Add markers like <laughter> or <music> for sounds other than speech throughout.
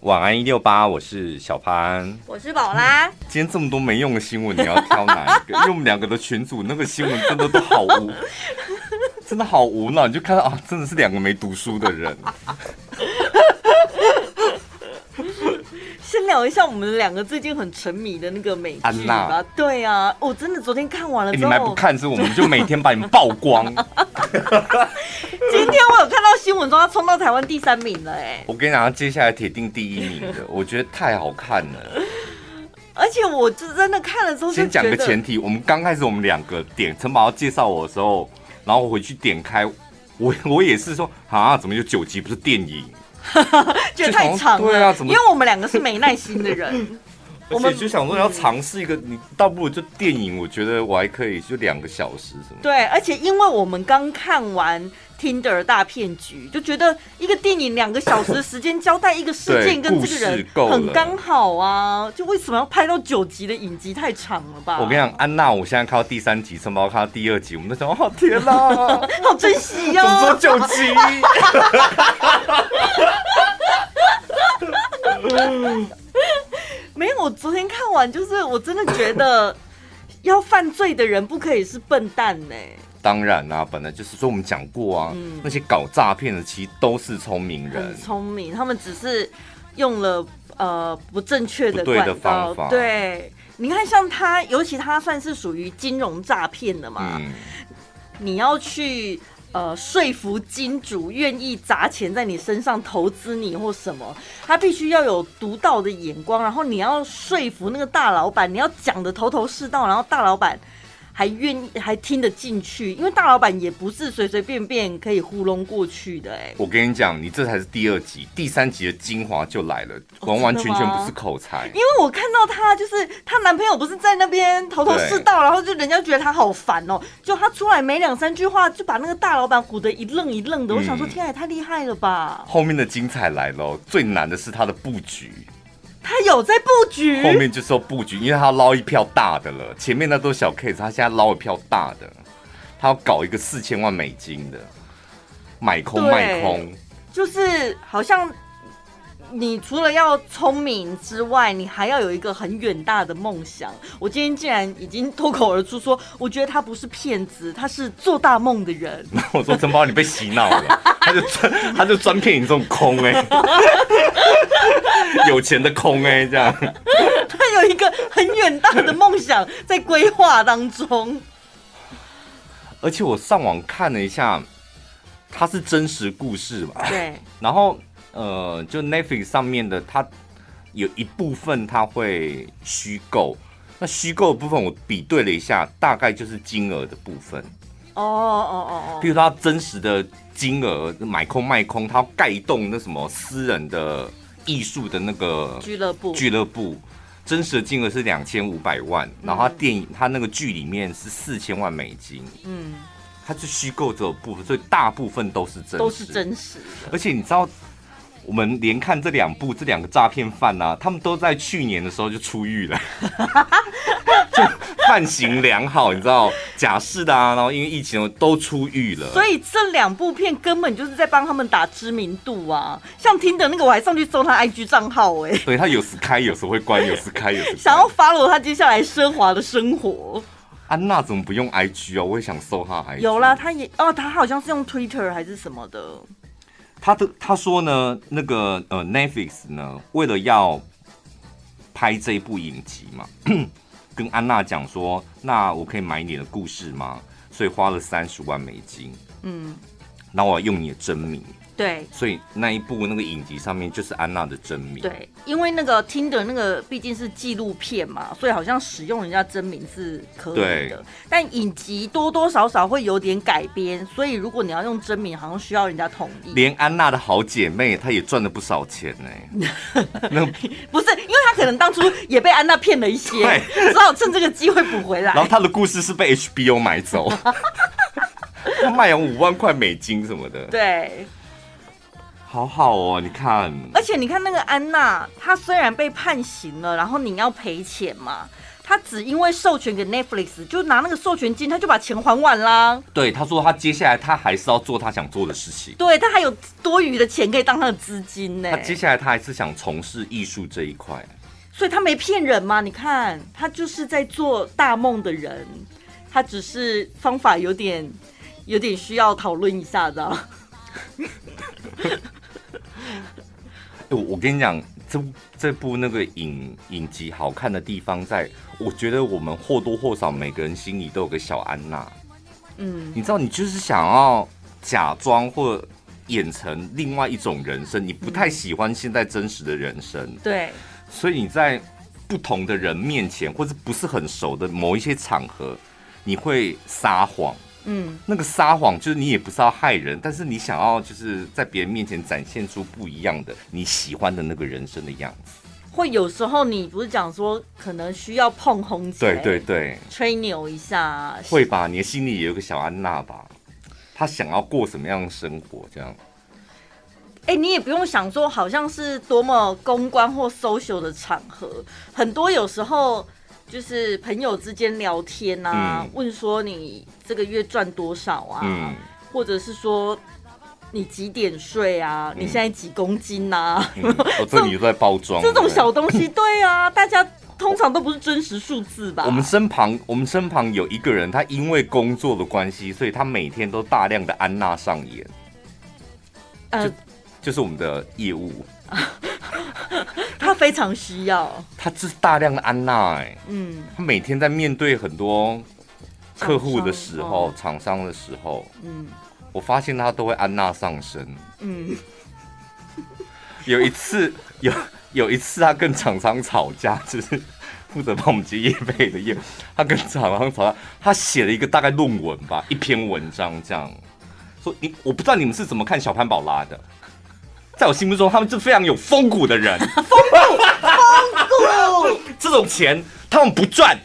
晚安一六八，我是小潘，我是宝拉。今天这么多没用的新闻，你要挑哪一个？因为我们两个的群组那个新闻真的都好无，真的好无脑，你就看到啊，真的是两个没读书的人。先聊一下我们两个最近很沉迷的那个美剧吧。安娜。对啊，我真的昨天看完了之后，欸、你们还不看，是我们就每天把你们曝光。<laughs> 今天我有看到新闻说他冲到台湾第三名了，哎，我跟你讲，他接下来铁定第一名的，我觉得太好看了。而且我就真的看了之后，先讲个前提，我们刚开始我们两个点陈宝要介绍我的时候，然后我回去点开，我我也是说啊，怎么有九集不是电影？<laughs> 觉得太长了，对啊，怎么？因为我们两个是没耐心的人，<laughs> 我们就想说要尝试一个，你倒不如就电影，我觉得我还可以，就两个小时什么。对，而且因为我们刚看完。Tinder 大骗局，就觉得一个电影两个小时的时间交代一个事件跟这个人很刚好啊，就为什么要拍到九集的影集太长了吧？我跟你讲，安娜，我现在看到第三集，陈宝看到第二集，我们都想，哦天哪，<laughs> 好珍惜哦！怎么说九集？<laughs> 没有，我昨天看完，就是我真的觉得，要犯罪的人不可以是笨蛋呢。当然啦、啊，本来就是说我们讲过啊，嗯、那些搞诈骗的其实都是聪明人，聪明，他们只是用了呃不正确的对的方法。对，你看像他，尤其他算是属于金融诈骗的嘛，嗯、你要去呃说服金主愿意砸钱在你身上投资你或什么，他必须要有独到的眼光，然后你要说服那个大老板，你要讲的头头是道，然后大老板。还愿意还听得进去，因为大老板也不是随随便便可以糊弄过去的哎。我跟你讲，你这才是第二集，第三集的精华就来了，完完全全不是口才。因为我看到她就是她男朋友不是在那边头头是道，然后就人家觉得她好烦哦，就她出来没两三句话就把那个大老板唬得一愣一愣的。我想说，天啊，也太厉害了吧！后面的精彩来了，最难的是他的布局。他有在布局，后面就说布局，因为他要捞一票大的了。前面那都是小 case，他现在捞一票大的，他要搞一个四千万美金的买空卖空，就是好像。你除了要聪明之外，你还要有一个很远大的梦想。我今天竟然已经脱口而出说，我觉得他不是骗子，他是做大梦的人。<laughs> 我说陈宝，你被洗脑了，他就专他就专骗你这种空哎、欸，有钱的空哎、欸，这样。他有一个很远大的梦想在规划当中。而且我上网看了一下，他是真实故事嘛？对，然后。呃，就 Netflix 上面的，它有一部分它会虚构，那虚构的部分我比对了一下，大概就是金额的部分。哦哦哦哦。比如说它真实的金额买空卖空，它要盖一栋那什么私人的艺术的那个俱乐部，俱乐部真实的金额是两千五百万，然后它电影它那个剧里面是四千万美金。嗯，它是虚构这种部分，所以大部分都是真实，都是真实。而且你知道。我们连看这两部，这两个诈骗犯呐、啊，他们都在去年的时候就出狱了，<laughs> 就犯行良好，你知道，假释的啊，然后因为疫情都出狱了。所以这两部片根本就是在帮他们打知名度啊！像听的那个，我还上去搜他 IG 账号哎、欸，对他有时开，有时会关，有时开，有时想要 follow 他接下来奢华的生活。安娜怎么不用 IG 啊？我也想搜他 IG。有啦，他也哦，他好像是用 Twitter 还是什么的。他的他说呢，那个呃，Netflix 呢，为了要拍这一部影集嘛，<clears throat> 跟安娜讲说，那我可以买你的故事吗？所以花了三十万美金。嗯，那我要用你的真名。对，所以那一部那个影集上面就是安娜的真名。对，因为那个 Tinder 那个毕竟是纪录片嘛，所以好像使用人家真名是可以的。对但影集多多少少会有点改编，所以如果你要用真名，好像需要人家同意。连安娜的好姐妹，她也赚了不少钱呢、欸。<laughs> 那不是，因为她可能当初也被安娜骗了一些，<laughs> 只好趁这个机会补回来。然后她的故事是被 HBO 买走，<laughs> 她卖了五万块美金什么的。对。好好哦，你看，而且你看那个安娜，她虽然被判刑了，然后你要赔钱嘛。她只因为授权给 Netflix，就拿那个授权金，她就把钱还完啦。对，她说她接下来她还是要做她想做的事情。对，她还有多余的钱可以当她的资金呢。她接下来她还是想从事艺术这一块，所以她没骗人嘛？你看，她就是在做大梦的人，她只是方法有点有点需要讨论一下的。<laughs> 我 <laughs> 我跟你讲。这这部那个影影集好看的地方在，在我觉得我们或多或少每个人心里都有个小安娜，嗯，你知道，你就是想要假装或演成另外一种人生，你不太喜欢现在真实的人生，嗯、对，所以你在不同的人面前，或者不是很熟的某一些场合，你会撒谎。嗯，那个撒谎就是你也不是要害人，但是你想要就是在别人面前展现出不一样的你喜欢的那个人生的样子。会有时候你不是讲说可能需要碰红姐，对对对，吹牛一下，会吧？你的心里也有个小安娜吧？她想要过什么样的生活？这样？哎、欸，你也不用想说好像是多么公关或 social 的场合，很多有时候。就是朋友之间聊天啊，嗯、问说你这个月赚多少啊，嗯、或者是说你几点睡啊，嗯、你现在几公斤呐、啊？嗯、哦，这里都在包装这种小东西，对啊，<laughs> 大家通常都不是真实数字吧？我们身旁，我们身旁有一个人，他因为工作的关系，所以他每天都大量的安娜上演，呃，就就是我们的业务。<laughs> 他非常需要，他是大量的安娜哎，嗯，他每天在面对很多客户的时候，厂商，商的时候，嗯，我发现他都会安娜上身，嗯，<laughs> 有一次有有一次他跟厂商吵架，就是负责帮我们接业费的业，他跟厂商吵架，他写了一个大概论文吧，一篇文章这样。说，你我不知道你们是怎么看小潘宝拉的。在我心目中，他们是非常有风骨的人。<laughs> 风骨，风骨，<laughs> 这种钱他们不赚。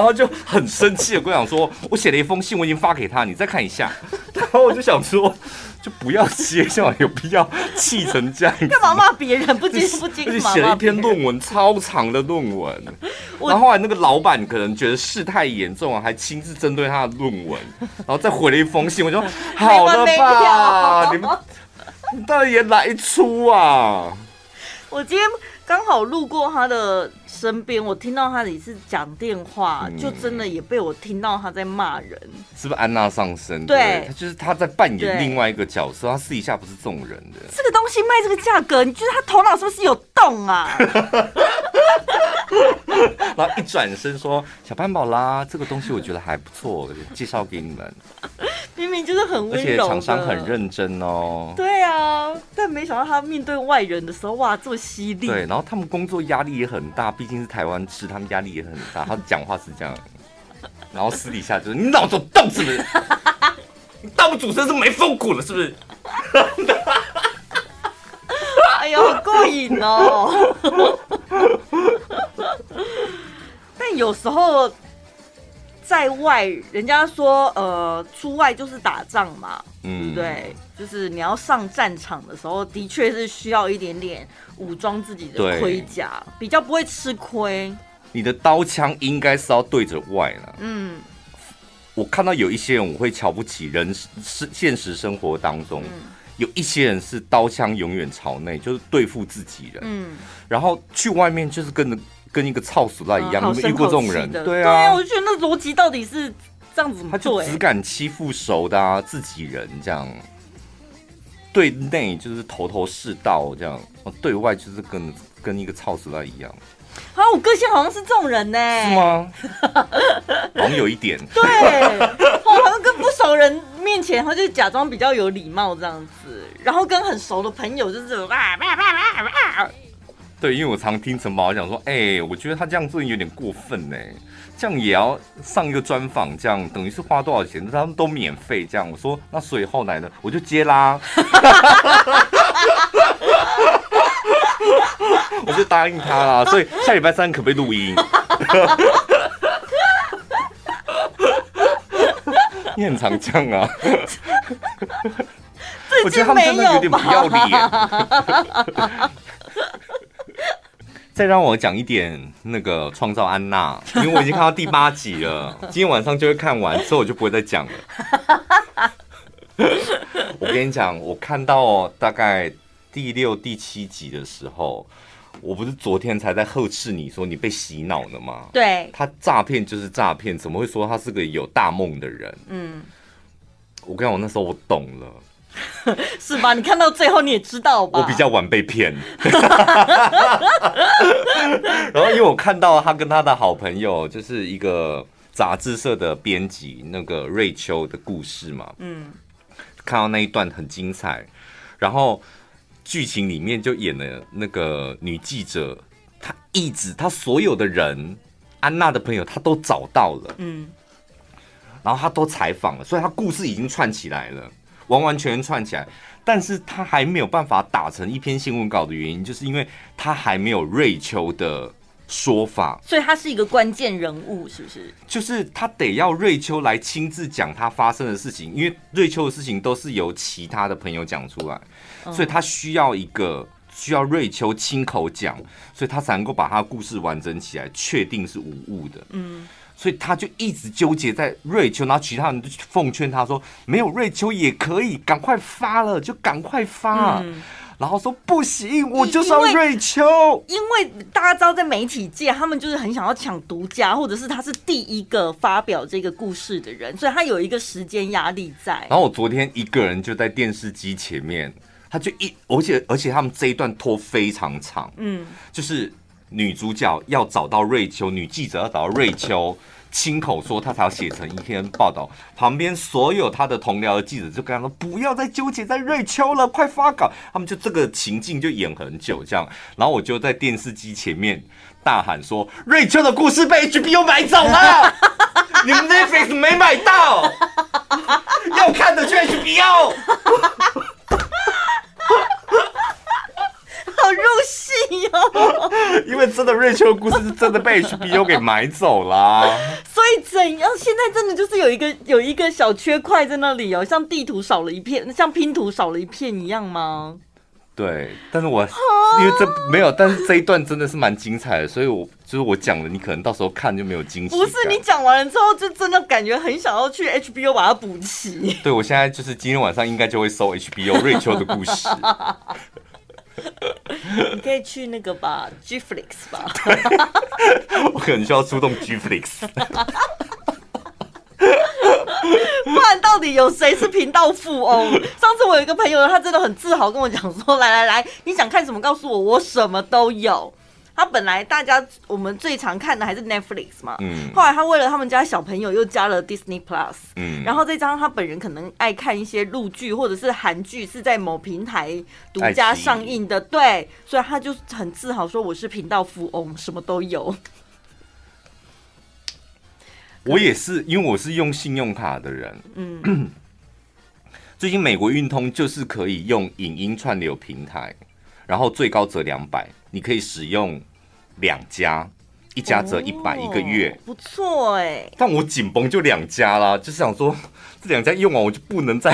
然后就很生气的跟我讲说：“我写了一封信，我已经发给他，你再看一下。<laughs> ”然后我就想说。就不要接，像有必要气成这样？干嘛骂别人？不接不接，<laughs> 而且写了一篇论文，超长的论文。<laughs> 然后后来那个老板可能觉得事态严重啊，还亲自针对他的论文，然后再回了一封信。我就说好了吧，你们你到底演哪一出啊？我今天。刚好路过他的身边，我听到他也是讲电话，嗯、就真的也被我听到他在骂人。是不是安娜上身？对，他就是他在扮演另外一个角色，他私底下不是这种人的。这个东西卖这个价格，你觉得他头脑是不是有洞啊？<laughs> 然后一转身说：“小潘宝拉，这个东西我觉得还不错，介绍给你们。”明明就是很温柔，而且厂商很认真哦。对啊，但没想到他面对外人的时候，哇，这么犀利。对，然后他们工作压力也很大，毕竟是台湾吃，他们压力也很大。他讲话是这样，然后私底下就是你脑子有洞是不是？你当主持人是没风骨了是不是？<laughs> 哎呦，好过瘾哦！<laughs> 但有时候。在外，人家说，呃，出外就是打仗嘛，嗯，对，就是你要上战场的时候，的确是需要一点点武装自己的盔甲，比较不会吃亏。你的刀枪应该是要对着外了，嗯。我看到有一些人，我会瞧不起人，是现实生活当中，嗯、有一些人是刀枪永远朝内，就是对付自己人，嗯，然后去外面就是跟着。跟一个操死赖一样，遇过这种人？对啊，我就觉得那逻辑到底是这样子，他就只敢欺负熟的啊，自己人这样，对内就是头头是道这样，对外就是跟跟一个操死赖一样。啊，我个性好像是这种人呢？是吗？<laughs> 好像有一点。对，好像跟不熟人面前，他就假装比较有礼貌这样子，然后跟很熟的朋友就是哇哇哇哇哇。对，因为我常听陈宝讲说，哎、欸，我觉得他这样做有点过分呢，这样也要上一个专访，这样等于是花多少钱？他们都免费，这样我说，那所以后来呢，我就接啦，<laughs> 我就答应他啦。所以下礼拜三可不可以录音？<laughs> 你很常讲啊，我觉得他们真的有点不要脸。再让我讲一点那个创造安娜，因为我已经看到第八集了，<laughs> 今天晚上就会看完，之后我就不会再讲了。我跟你讲，我看到大概第六、第七集的时候，我不是昨天才在呵斥你说你被洗脑了吗？对，他诈骗就是诈骗，怎么会说他是个有大梦的人？嗯，我跟你讲，我那时候我懂了，<laughs> 是吧？你看到最后你也知道吧？我比较晚被骗，<laughs> 然后因为我看到他跟他的好朋友就是一个杂志社的编辑那个瑞秋的故事嘛，嗯。看到那一段很精彩，然后剧情里面就演了那个女记者，她一直她所有的人，安娜的朋友她都找到了，嗯，然后她都采访了，所以她故事已经串起来了，完完全全串起来，但是他还没有办法打成一篇新闻稿的原因，就是因为他还没有瑞秋的。说法，所以他是一个关键人物，是不是？就是他得要瑞秋来亲自讲他发生的事情，因为瑞秋的事情都是由其他的朋友讲出来，所以他需要一个需要瑞秋亲口讲，所以他才能够把他的故事完整起来，确定是无误的。嗯，所以他就一直纠结在瑞秋，然后其他人就奉劝他说：“没有瑞秋也可以，赶快发了，就赶快发。”然后说不行，我就是要瑞秋，因为大家知道，在媒体界，他们就是很想要抢独家，或者是他是第一个发表这个故事的人，所以他有一个时间压力在。然后我昨天一个人就在电视机前面，他就一，而且而且他们这一段拖非常长，嗯，就是女主角要找到瑞秋，女记者要找到瑞秋。亲口说他才要写成一篇报道，旁边所有他的同僚的记者就跟他说：“不要再纠结在瑞秋了，快发稿。”他们就这个情境就演很久这样，然后我就在电视机前面大喊说：“瑞秋的故事被 HBO 买走了，<laughs> 你们 Netflix 没买到，<laughs> 要看的去 HBO。”好入 <laughs> 因为真的瑞秋的故事是真的被 HBO 给买走了，<laughs> 所以怎样？现在真的就是有一个有一个小缺块在那里哦，像地图少了一片，像拼图少了一片一样吗？对，但是我因为这没有，但是这一段真的是蛮精彩的，所以我就是我讲了，你可能到时候看就没有惊喜。不是你讲完了之后，就真的感觉很想要去 HBO 把它补齐。<laughs> 对，我现在就是今天晚上应该就会搜 HBO 瑞秋的故事。你可以去那个吧，Gflix 吧。<laughs> 我可能需要出动 Gflix。不然到底有谁是频道富翁？上次我有一个朋友，他真的很自豪跟我讲说：“来来来，你想看什么？告诉我，我什么都有。”他本来大家我们最常看的还是 Netflix 嘛，嗯，后来他为了他们家小朋友又加了 Disney Plus，嗯，然后再加上他本人可能爱看一些陆剧或者是韩剧是在某平台独家上映的，对，所以他就很自豪说我是频道富翁，什么都有。<laughs> 我也是，因为我是用信用卡的人，嗯，<clears throat> 最近美国运通就是可以用影音串流平台，然后最高折两百，你可以使用。两家，一家折一百一个月，不错哎。但我紧绷就两家啦，就是想说这两家用完我就不能再，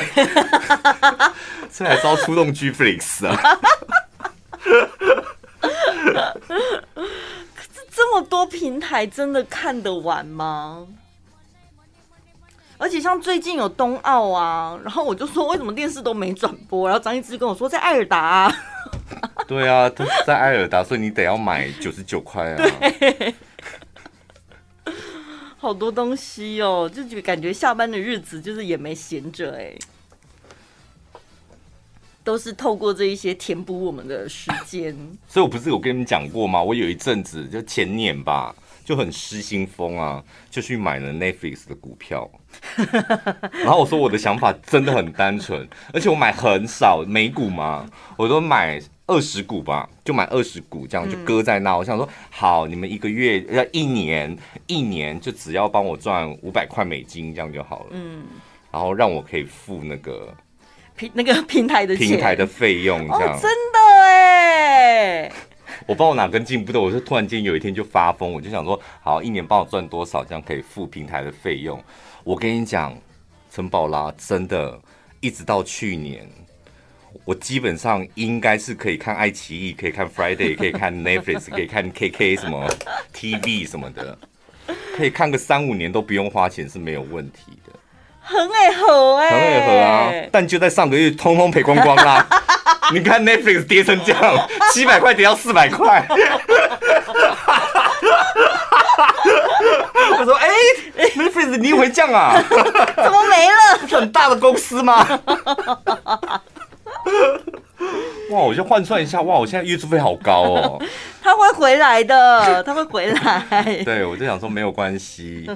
所以还是要出动 Gflix 啊。可是这么多平台真的看得完吗？而且像最近有冬奥啊，然后我就说为什么电视都没转播，然后张一之跟我说在艾尔达啊。对啊，都是在艾尔达，所以你得要买九十九块啊。对，<laughs> 好多东西哦，就感觉下班的日子就是也没闲着哎，都是透过这一些填补我们的时间。所以我不是有跟你们讲过吗？我有一阵子就前年吧。就很失心疯啊，就去买了 Netflix 的股票，<laughs> 然后我说我的想法真的很单纯，而且我买很少美股嘛，我都买二十股吧，就买二十股，这样就搁在那。嗯、我想说，好，你们一个月要一年，一年就只要帮我赚五百块美金，这样就好了。嗯，然后让我可以付那个平那个 <laughs> 平台的平台的费用，这样、哦、真的哎。我不知道我哪根筋不对，我就突然间有一天就发疯，我就想说，好，一年帮我赚多少，这样可以付平台的费用。我跟你讲，陈宝拉真的，一直到去年，我基本上应该是可以看爱奇艺，可以看 Friday，可以看 Netflix，<laughs> 可以看 KK 什么 TV 什么的，可以看个三五年都不用花钱是没有问题的。很爱喝哎，很爱喝啊！但就在上个月，通通赔光光啦。<laughs> 你看 Netflix 跌成这样，七百块跌到四百块。<laughs> 我说：“哎、欸、，Netflix 你也会降啊？怎么没了？是很大的公司吗？” <laughs> 哇！我就换算一下，哇！我现在月租费好高哦。<laughs> 他会回来的，他会回来。<laughs> 对，我就想说没有关系，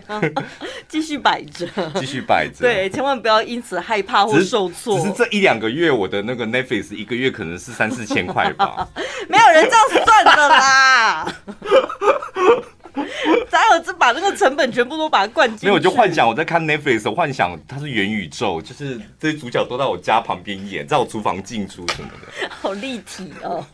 继续摆着，继续摆着。对，千万不要因此害怕或受挫。只是这一两个月，我的那个 Netflix 一个月可能是三四千块吧。没有人这样算的啦。咱儿子把那个成本全部都把它灌进去。没有，我就幻想我在看 Netflix，我幻想它是元宇宙，就是这些主角都在我家旁边演，在我厨房进出什么的。<laughs> 好立体哦，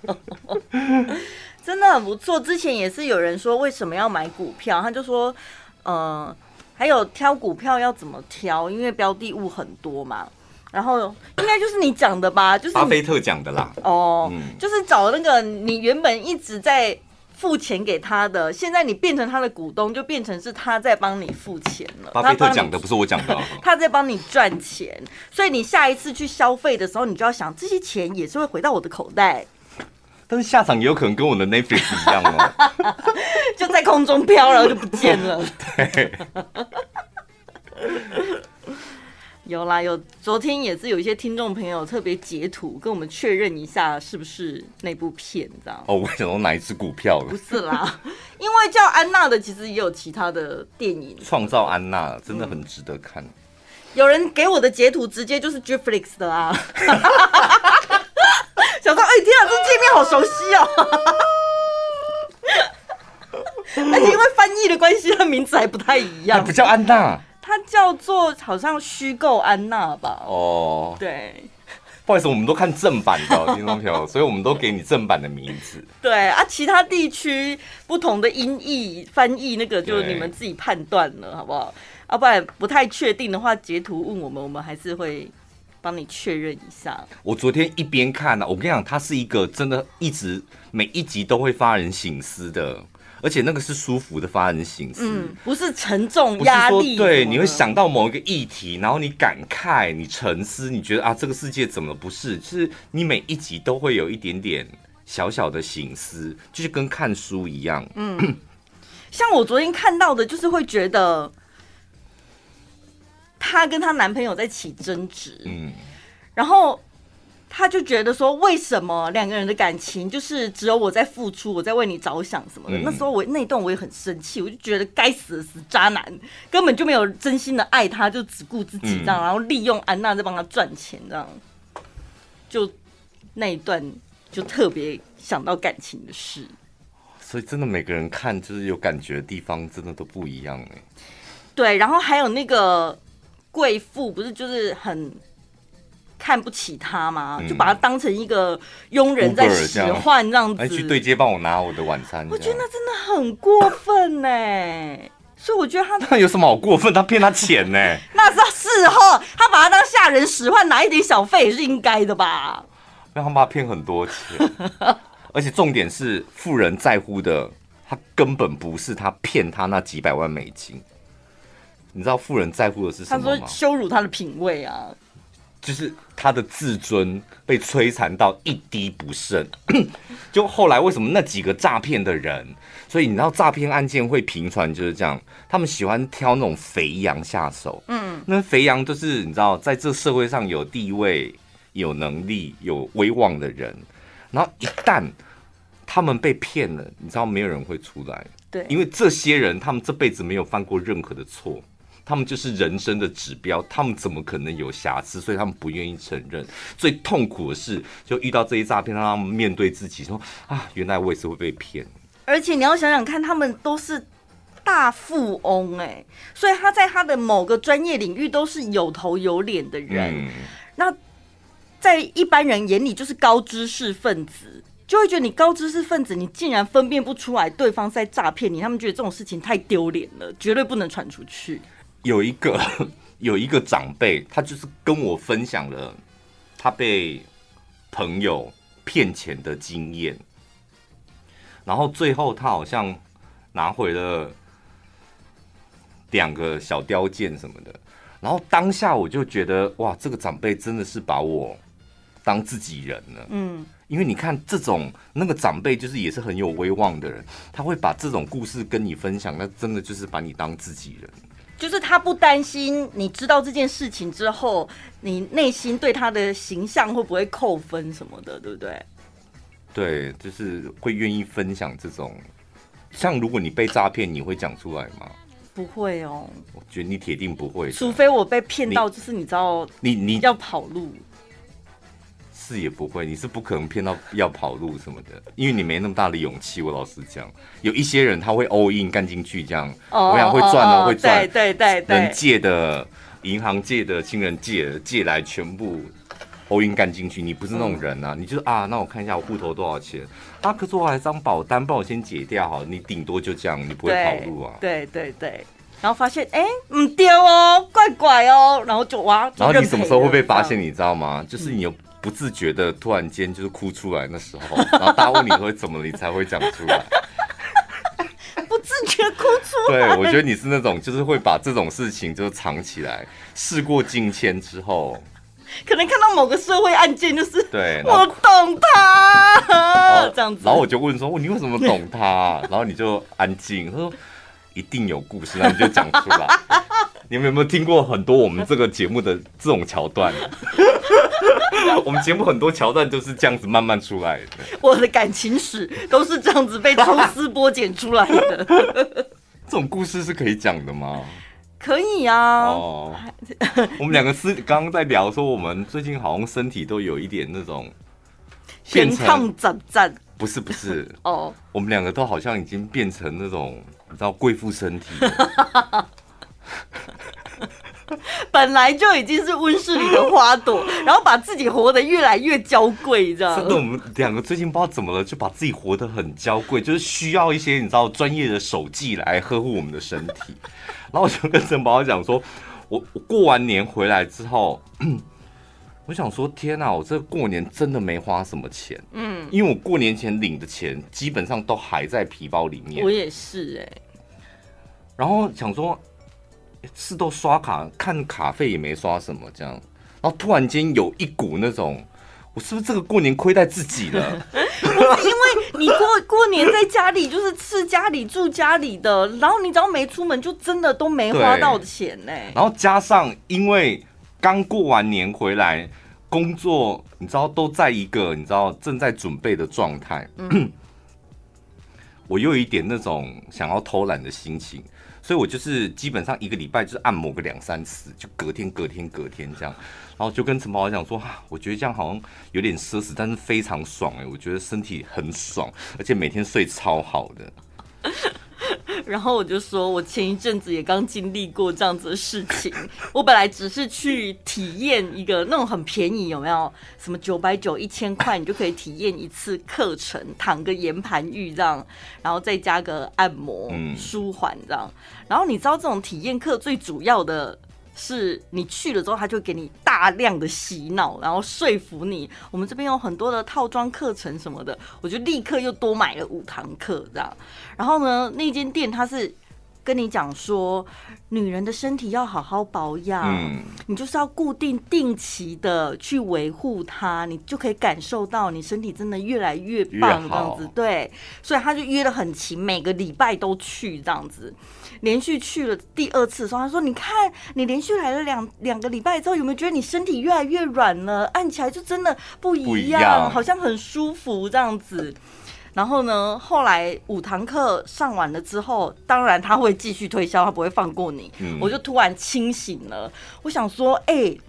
<laughs> 真的很不错。之前也是有人说为什么要买股票，他就说，呃，还有挑股票要怎么挑，因为标的物很多嘛。然后应该就是你讲的吧，就是巴菲特讲的啦。哦，嗯、就是找那个你原本一直在。付钱给他的，现在你变成他的股东，就变成是他在帮你付钱了。巴菲特讲的不是我讲的，<laughs> 他在帮你赚钱，所以你下一次去消费的时候，你就要想这些钱也是会回到我的口袋。但是下场也有可能跟我的 Netflix 一样哦，<laughs> 就在空中飘，然后就不见了。<laughs> 对。有啦，有昨天也是有一些听众朋友特别截图跟我们确认一下是不是那部片，这样。哦，我想说哪一支股票了？不是啦，<laughs> 因为叫安娜的其实也有其他的电影。创造安娜真的很值得看。嗯、有人给我的截图直接就是 Netflix 的啊，<laughs> 想说哎、欸、天啊，这界面好熟悉哦。<laughs> 而且因为翻译的关系，它名字还不太一样，不叫安娜。它叫做好像虚构安娜吧？哦，对，不好意思，我们都看正版的听众朋友，所以我们都给你正版的名字。对啊，其他地区不同的音译翻译，那个就你们自己判断了，好不好？啊，不然不太确定的话，截图问我们，我们还是会帮你确认一下。我昨天一边看呢，我跟你讲，它是一个真的一直每一集都会发人醒思的。而且那个是舒服的发人省思，嗯，不是沉重压力。对，你会想到某一个议题，然后你感慨，你沉思，你觉得啊，这个世界怎么不是？就是你每一集都会有一点点小小的省思，就是跟看书一样。嗯，像我昨天看到的，就是会觉得她跟她男朋友在起争执，嗯，然后。他就觉得说，为什么两个人的感情就是只有我在付出，我在为你着想什么的？嗯、那时候我那一段我也很生气，我就觉得该死的死渣男，根本就没有真心的爱他，就只顾自己这样，嗯、然后利用安娜在帮他赚钱这样。就那一段就特别想到感情的事。所以真的每个人看就是有感觉的地方，真的都不一样哎。对，然后还有那个贵妇，不是就是很。看不起他吗？就把他当成一个佣人在使唤这样子。哎，去对接帮我拿我的晚餐。我觉得那真的很过分呢。所以我觉得他 <laughs> 那有什么好过分？他骗他钱呢？<laughs> 那是事后，他把他当下人使唤，拿一点小费也是应该的吧？让他把他骗很多钱，而且重点是富人在乎的，他根本不是他骗他那几百万美金。你知道富人在乎的是什么吗？他说羞辱他的品味啊。就是他的自尊被摧残到一滴不剩，<coughs> 就后来为什么那几个诈骗的人，所以你知道诈骗案件会频传就是这样，他们喜欢挑那种肥羊下手，嗯，那肥羊就是你知道在这社会上有地位、有能力、有威望的人，然后一旦他们被骗了，你知道没有人会出来，对，因为这些人他们这辈子没有犯过任何的错。他们就是人生的指标，他们怎么可能有瑕疵？所以他们不愿意承认。最痛苦的是，就遇到这些诈骗，让他们面对自己说：“啊，原来我也是会被骗。”而且你要想想看，他们都是大富翁哎，所以他在他的某个专业领域都是有头有脸的人。嗯、那在一般人眼里，就是高知识分子，就会觉得你高知识分子，你竟然分辨不出来对方在诈骗你，他们觉得这种事情太丢脸了，绝对不能传出去。有一个 <laughs> 有一个长辈，他就是跟我分享了他被朋友骗钱的经验，然后最后他好像拿回了两个小雕件什么的，然后当下我就觉得哇，这个长辈真的是把我当自己人了。嗯，因为你看这种那个长辈就是也是很有威望的人，他会把这种故事跟你分享，那真的就是把你当自己人。就是他不担心你知道这件事情之后，你内心对他的形象会不会扣分什么的，对不对？对，就是会愿意分享这种。像如果你被诈骗，你会讲出来吗？不会哦。我觉得你铁定不会，除非我被骗到，就是你知道，你你要跑路。是也不会，你是不可能骗到要跑路什么的，因为你没那么大的勇气。我老实讲，有一些人他会 all in 干进去，这样，oh, 我想会赚的、喔 oh, 会赚，对对对对，人借的、银行借的、亲人借的，借来全部 all in 干进去。你不是那种人啊，嗯、你就啊，那我看一下我户头多少钱啊？可是我还张保单，帮我先解掉好，你顶多就这样，你不会跑路啊。对对对，然后发现哎，唔丢哦，怪怪哦，然后就哇，然后你什么时候会被发现？你知道吗？就是你有。不自觉的，突然间就是哭出来那时候，然后大家问你会怎么，你才会讲出来。<laughs> 不自觉哭出来。对，我觉得你是那种，就是会把这种事情就藏起来，事过境迁之后，可能看到某个社会案件，就是对，我懂他这样子。然后我就问说，你为什么懂他？然后你就安静，他说一定有故事，那你就讲出来。<laughs> 你们有没有听过很多我们这个节目的这种桥段？<laughs> 我们节目很多桥段都是这样子慢慢出来的。我的感情史都是这样子被抽丝剥茧出来的。<laughs> 这种故事是可以讲的吗？可以啊。哦，我们两个是刚刚在聊说，我们最近好像身体都有一点那种健康长战。不是不是哦，我们两个都好像已经变成那种你知道贵妇身体。<laughs> 本来就已经是温室里的花朵，<laughs> 然后把自己活得越来越娇贵，这样。真的，我们两个最近不知道怎么了，就把自己活得很娇贵，就是需要一些你知道专业的手技来呵护我们的身体。然后我就跟陈宝讲说，我我过完年回来之后，我想说，天哪，我这过年真的没花什么钱，嗯，因为我过年前领的钱基本上都还在皮包里面。我也是哎、欸，然后想说。是都刷卡，看卡费也没刷什么，这样，然后突然间有一股那种，我是不是这个过年亏待自己了？<laughs> 不是，因为你过过年在家里就是吃家里住家里的，然后你只要没出门，就真的都没花到钱呢。然后加上因为刚过完年回来，工作你知道都在一个你知道正在准备的状态，嗯、<clears throat> 我又有一点那种想要偷懒的心情。所以我就是基本上一个礼拜就是按摩个两三次，就隔天隔天隔天这样，然后就跟陈宝讲说，我觉得这样好像有点奢侈，但是非常爽哎，我觉得身体很爽，而且每天睡超好的。然后我就说，我前一阵子也刚经历过这样子的事情。我本来只是去体验一个那种很便宜，有没有？什么九百九、一千块，你就可以体验一次课程，躺个岩盘浴这样，然后再加个按摩、舒缓这样。然后你知道这种体验课最主要的。是你去了之后，他就给你大量的洗脑，然后说服你。我们这边有很多的套装课程什么的，我就立刻又多买了五堂课这样。然后呢，那间店它是跟你讲说，女人的身体要好好保养，嗯，你就是要固定定期的去维护它，你就可以感受到你身体真的越来越棒这样子。对，所以他就约的很勤，每个礼拜都去这样子。连续去了第二次的时候，他说：“你看，你连续来了两两个礼拜之后，有没有觉得你身体越来越软了？按起来就真的不一样，不一样，好像很舒服这样子。”然后呢，后来五堂课上完了之后，当然他会继续推销，他不会放过你。嗯、我就突然清醒了，我想说：“哎、欸，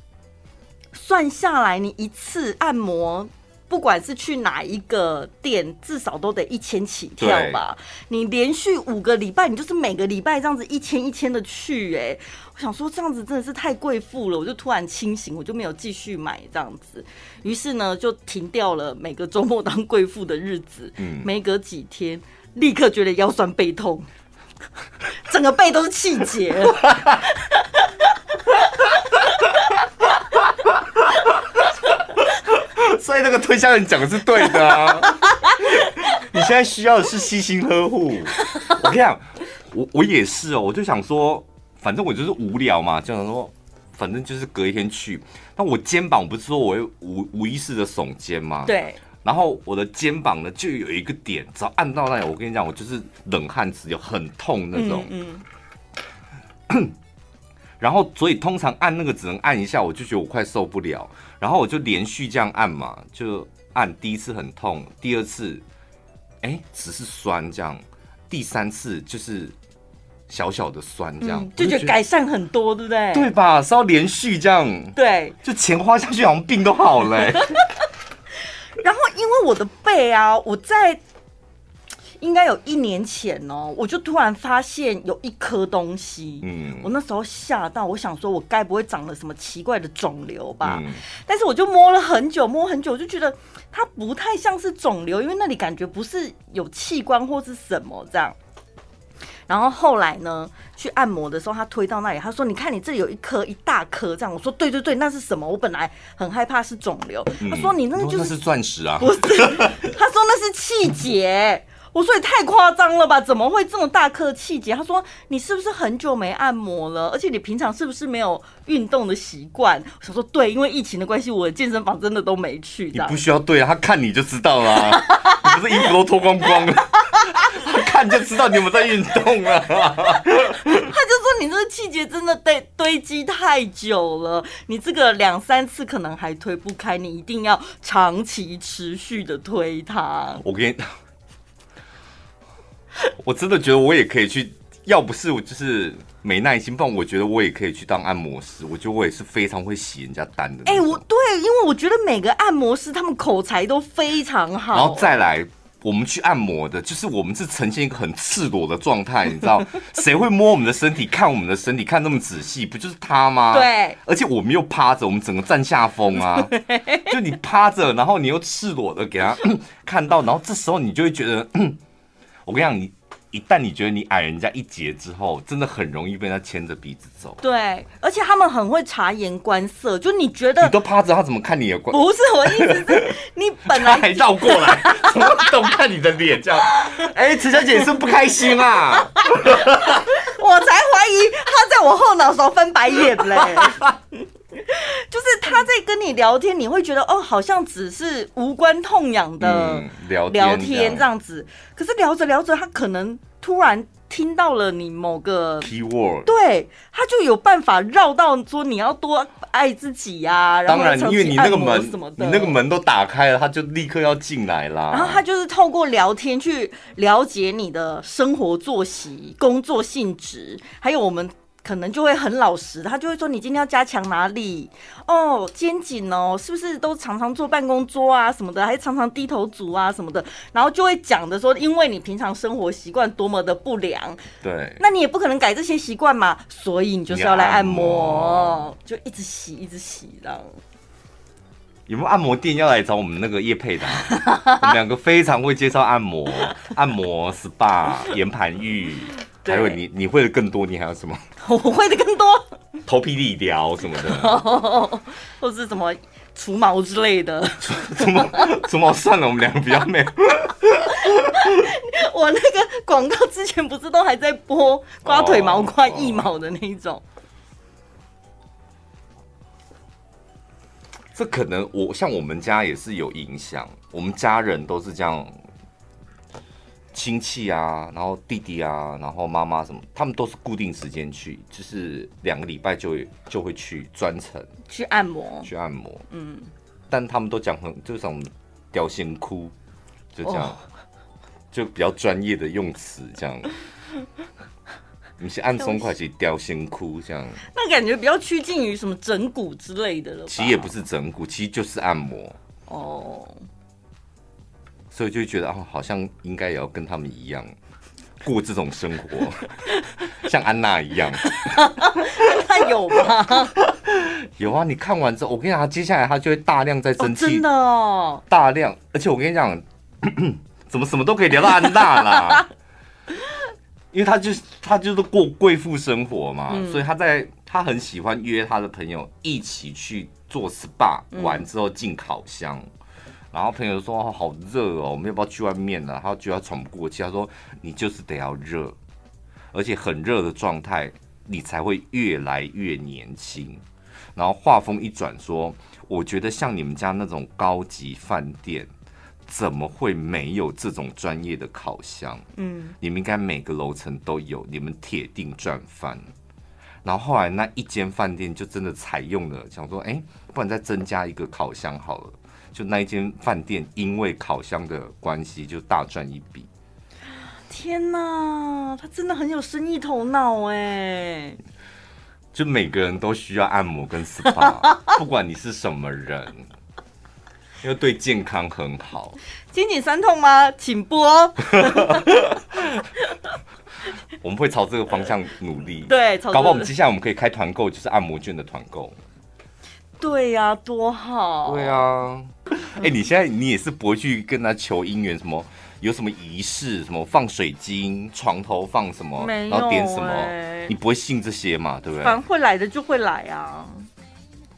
算下来，你一次按摩。”不管是去哪一个店，至少都得一千起跳吧。你连续五个礼拜，你就是每个礼拜这样子一千一千的去，哎，我想说这样子真的是太贵妇了，我就突然清醒，我就没有继续买这样子。于是呢，就停掉了每个周末当贵妇的日子。嗯，没隔几天，立刻觉得腰酸背痛，<laughs> 整个背都是气结。<laughs> 所以那个推销人讲的是对的啊。你现在需要的是悉心呵护。我跟你讲，我我也是哦，我就想说，反正我就是无聊嘛，就想说，反正就是隔一天去。那我肩膀不是说我会无无意识的耸肩吗？对。然后我的肩膀呢，就有一个点，只要按到那里，我跟你讲，我就是冷汗直流，很痛那种。嗯。嗯 <clears throat> 然后，所以通常按那个只能按一下，我就觉得我快受不了。然后我就连续这样按嘛，就按第一次很痛，第二次，哎，只是酸这样，第三次就是小小的酸这样，嗯、就觉得改善很多，对不对？对吧？是要连续这样，对，就钱花下去，好像病都好了。<laughs> 然后因为我的背啊，我在。应该有一年前哦，我就突然发现有一颗东西，嗯，我那时候吓到，我想说，我该不会长了什么奇怪的肿瘤吧？嗯，但是我就摸了很久，摸很久，我就觉得它不太像是肿瘤，因为那里感觉不是有器官或是什么这样。然后后来呢，去按摩的时候，他推到那里，他说：“你看你这里有一颗一大颗这样。”我说：“对对对，那是什么？我本来很害怕是肿瘤。嗯”他说：“你那个就是是钻石啊？” <laughs> 不是，他说那是气结。我说也太夸张了吧？怎么会这么大颗气节？他说，你是不是很久没按摩了？而且你平常是不是没有运动的习惯？我想说对，因为疫情的关系，我的健身房真的都没去。你不需要对啊，他看你就知道了啊。你不是衣服都脱光光了，他 <laughs> 看就知道你有没有在运动啊。<laughs> 他就说你这个气节真的堆堆积太久了，你这个两三次可能还推不开，你一定要长期持续的推它。我跟你。我真的觉得我也可以去，要不是我就是没耐心，不然我觉得我也可以去当按摩师。我觉得我也是非常会洗人家单的。哎、欸，我对，因为我觉得每个按摩师他们口才都非常好。然后再来，我们去按摩的，就是我们是呈现一个很赤裸的状态，你知道？<laughs> 谁会摸我们的身体，看我们的身体，看那么仔细，不就是他吗？对。而且我们又趴着，我们整个占下风啊。<laughs> 就你趴着，然后你又赤裸的给他 <coughs> 看到，然后这时候你就会觉得。<coughs> 我跟你讲，你一旦你觉得你矮人家一截之后，真的很容易被他牵着鼻子走。对，而且他们很会察言观色，就你觉得你都趴着，他怎么看你的观？不是我意思是，你本来 <laughs> 还绕过来，怎么都看你的脸这样。哎、欸，陈小姐你是不开心啊？<laughs> 我才怀疑他在我后脑勺翻白眼嘞。<laughs> <laughs> 就是他在跟你聊天，你会觉得哦，好像只是无关痛痒的聊聊天这样子。可是聊着聊着，他可能突然听到了你某个 keyword，对，他就有办法绕到说你要多爱自己呀。当然，因为你那个门什么的，你那个门都打开了，他就立刻要进来啦。然后他就是透过聊天去了解你的生活作息、工作性质，还有我们。可能就会很老实，他就会说，你今天要加强哪里哦，肩颈哦，是不是都常常坐办公桌啊什么的，还是常常低头族啊什么的，然后就会讲的说，因为你平常生活习惯多么的不良，对，那你也不可能改这些习惯嘛，所以你就是要来按摩，就一直洗一直洗这样。有没有按摩店要来找我们那个叶佩的啊？<laughs> 我们两个非常会介绍按摩，按摩 SPA 岩盘浴。还有你，你会的更多，你还有什么？<laughs> 我会的更多，<laughs> 头皮理疗什么的，<laughs> 或是什么除毛之类的。除毛，除毛算了，我们两个比较美。我那个广告之前不是都还在播刮腿毛、刮腋毛的那一种？这可能我像我们家也是有影响，我们家人都是这样。亲戚啊，然后弟弟啊，然后妈妈什么，他们都是固定时间去，就是两个礼拜就会就会去专程去按摩，去按摩。嗯，但他们都讲很就是什么雕仙哭，就这样，哦、就比较专业的用词这样。<laughs> 你是按松快去雕仙窟这样，那感觉比较趋近于什么整骨之类的了。其实也不是整骨，其实就是按摩。哦。所以就觉得哦，好像应该也要跟他们一样过这种生活，<laughs> 像安娜一样。<laughs> 他有吗？<laughs> 有啊！你看完之后，我跟你讲，接下来他就会大量在蒸汽，哦，真的哦，大量。而且我跟你讲，<clears throat> 怎么什么都可以聊到安娜啦？因为他就是他就是过贵妇生活嘛，嗯、所以他在他很喜欢约他的朋友一起去做 SPA，完之后进烤箱。然后朋友说：“哦，好热哦，我们要不要去外面呢？”他觉得他喘不过气，他说：“你就是得要热，而且很热的状态，你才会越来越年轻。”然后话锋一转说：“我觉得像你们家那种高级饭店，怎么会没有这种专业的烤箱？嗯，你们应该每个楼层都有，你们铁定赚翻。”然后后来那一间饭店就真的采用了，想说：“哎，不然再增加一个烤箱好了。”就那一间饭店，因为烤箱的关系，就大赚一笔。天哪，他真的很有生意头脑哎！就每个人都需要按摩跟 SPA，不管你是什么人，<laughs> 因为对健康很好。肩颈酸痛吗？请播。<laughs> 我们会朝这个方向努力。对，搞不好我们接下来我们可以开团购，就是按摩券的团购。对呀、啊，多好。对啊。<laughs> 哎、欸，你现在你也是不会去跟他求姻缘，什么有什么仪式，什么放水晶，床头放什么，然后点什么，你不会信这些嘛？对不对？反正会来的就会来啊。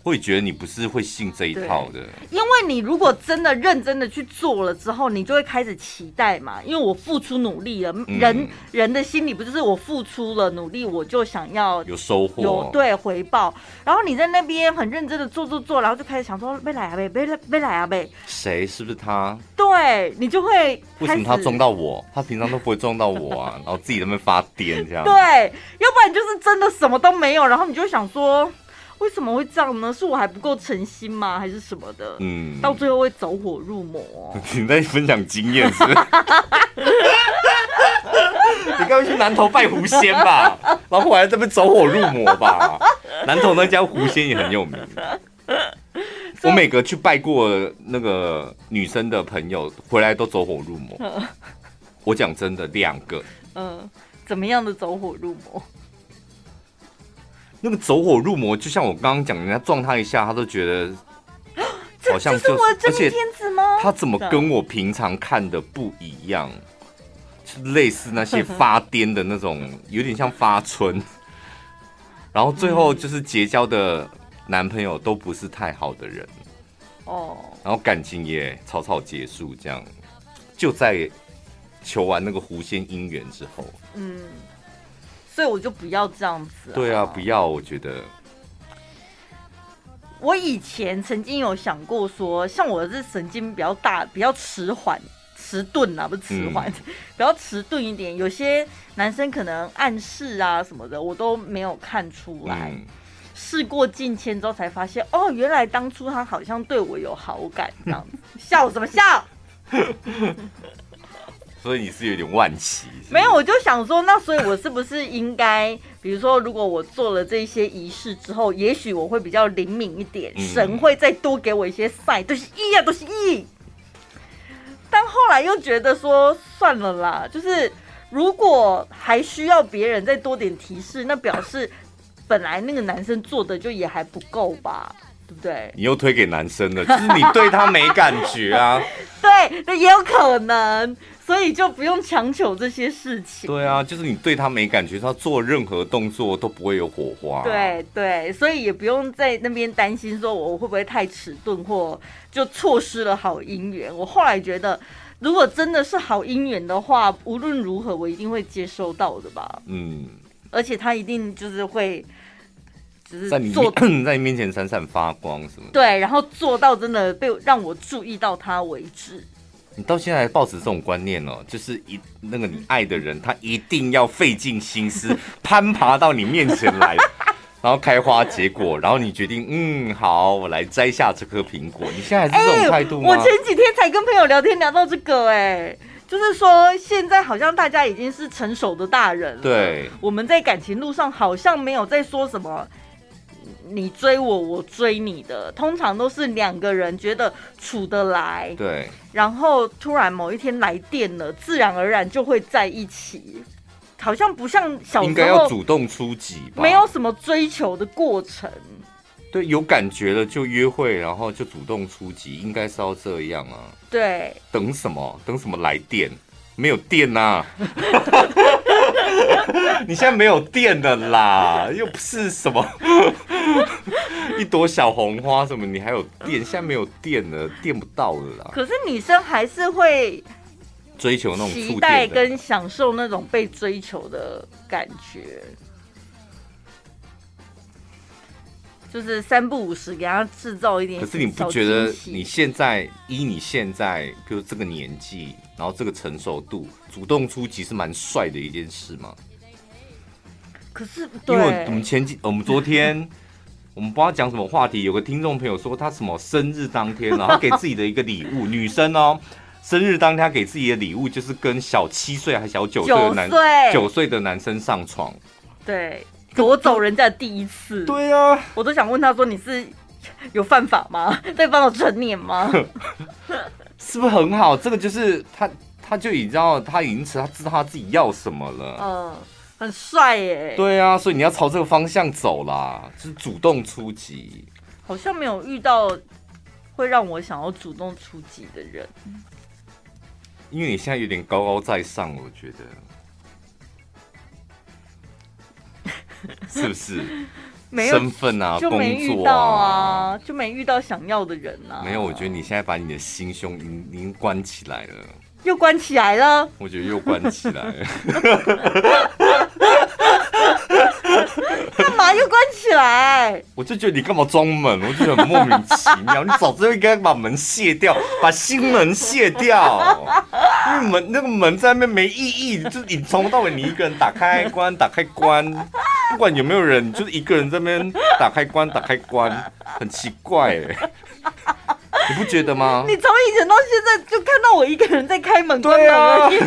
会觉得你不是会信这一套的，因为你如果真的认真的去做了之后，你就会开始期待嘛。因为我付出努力了，嗯、人人的心里不就是我付出了努力，我就想要有收获，有对回报。然后你在那边很认真的做做做，然后就开始想说，没来啊呗，没来没来啊呗。谁是不是他？对，你就会为什么他撞到我？他平常都不会撞到我啊，<laughs> 然后自己在那边发癫这样。对，要不然就是真的什么都没有，然后你就想说。为什么会这样呢？是我还不够诚心吗？还是什么的？嗯，到最后会走火入魔。<laughs> 你在分享经验是？<laughs> 你该不会去南头拜狐仙吧？然后后来在这边走火入魔吧？南头那家狐仙也很有名。我每个去拜过那个女生的朋友回来都走火入魔。<laughs> 我讲真的，两个。嗯，怎么样的走火入魔？那个走火入魔，就像我刚刚讲，人家撞他一下，他都觉得 <gasps> 好像就是，而且他怎么跟我平常看的不一样？是类似那些发癫的那种，有点像发春，然后最后就是结交的男朋友都不是太好的人哦，然后感情也草草结束，这样就在求完那个狐仙姻缘之后，嗯。所以我就不要这样子。对啊，不要。我觉得，我以前曾经有想过说，像我这神经比较大，比较迟缓、迟钝啊，不是迟缓，嗯、<laughs> 比较迟钝一点。有些男生可能暗示啊什么的，我都没有看出来。事、嗯、过境迁之后才发现，哦，原来当初他好像对我有好感，这样子。笑什么笑？<laughs> <laughs> 所以你是有点万奇，没有，我就想说，那所以我是不是应该，<laughs> 比如说，如果我做了这些仪式之后，也许我会比较灵敏一点，嗯、神会再多给我一些 sign，都是一啊，都是一。但后来又觉得说，算了啦，就是如果还需要别人再多点提示，那表示本来那个男生做的就也还不够吧，对不对？你又推给男生了，就是你对他没感觉啊？<laughs> 对，那也有可能。所以就不用强求这些事情。对啊，就是你对他没感觉，他做任何动作都不会有火花。对对，所以也不用在那边担心说我会不会太迟钝或就错失了好姻缘。我后来觉得，如果真的是好姻缘的话，无论如何我一定会接收到的吧。嗯，而且他一定就是会，就是在你在你面前闪闪发光什么的。对，然后做到真的被让我注意到他为止。你到现在还抱持这种观念哦，就是一那个你爱的人，他一定要费尽心思 <laughs> 攀爬到你面前来，<laughs> 然后开花结果，然后你决定，嗯，好，我来摘下这颗苹果。你现在还是这种态度吗？欸，我前几天才跟朋友聊天聊到这个，哎，就是说现在好像大家已经是成熟的大人了，对，我们在感情路上好像没有在说什么。你追我，我追你的，通常都是两个人觉得处得来，对，然后突然某一天来电了，自然而然就会在一起，好像不像小时候应该要主动出击，没有什么追求的过程。对，有感觉了就约会，然后就主动出击，应该是要这样啊。对，等什么？等什么来电？没有电呐！<laughs> <laughs> 你现在没有电的啦，又不是什么。<laughs> 一朵小红花什么，你还有电，现在没有电了，电不到了啦。可是女生还是会追求那种期待跟享受那种被追求的感觉，就是三不五时给他制造一点。可是你不觉得你现在依你现在就是这个年纪，然后这个成熟度，主动出击是蛮帅的一件事吗？可是，因为我们前几，我们昨天，<laughs> 我们不知道讲什么话题，有个听众朋友说他什么生日当天，然后给自己的一个礼物，女生哦，生日当天他给自己的礼物就是跟小七岁还小九岁的男九岁的男生上床，对，夺走人家的第一次，对啊，我都想问他说你是有犯法吗？对方有成年吗？<laughs> 是不是很好？这个就是他，他就已经知道他已经知他知道他自己要什么了，嗯。很帅耶！对啊，所以你要朝这个方向走啦，就是主动出击。好像没有遇到会让我想要主动出击的人，因为你现在有点高高在上，我觉得 <laughs> 是不是？没有身份啊，就没遇到啊，就没遇到想要的人啊。没有，我觉得你现在把你的心胸已经已经关起来了。又关起来了，我觉得又关起来了。<laughs> 干嘛又关起来？我就觉得你干嘛装门？我就觉得很莫名其妙。你早知道应该把门卸掉，把心门卸掉。因为门那个门在那边没意义，就是你从头到尾你一个人打开关打开关，不管有没有人，就是一个人在那边打开关打开关，很奇怪哎。<laughs> 你不觉得吗？你从以前到现在就看到我一个人在开门关门而已。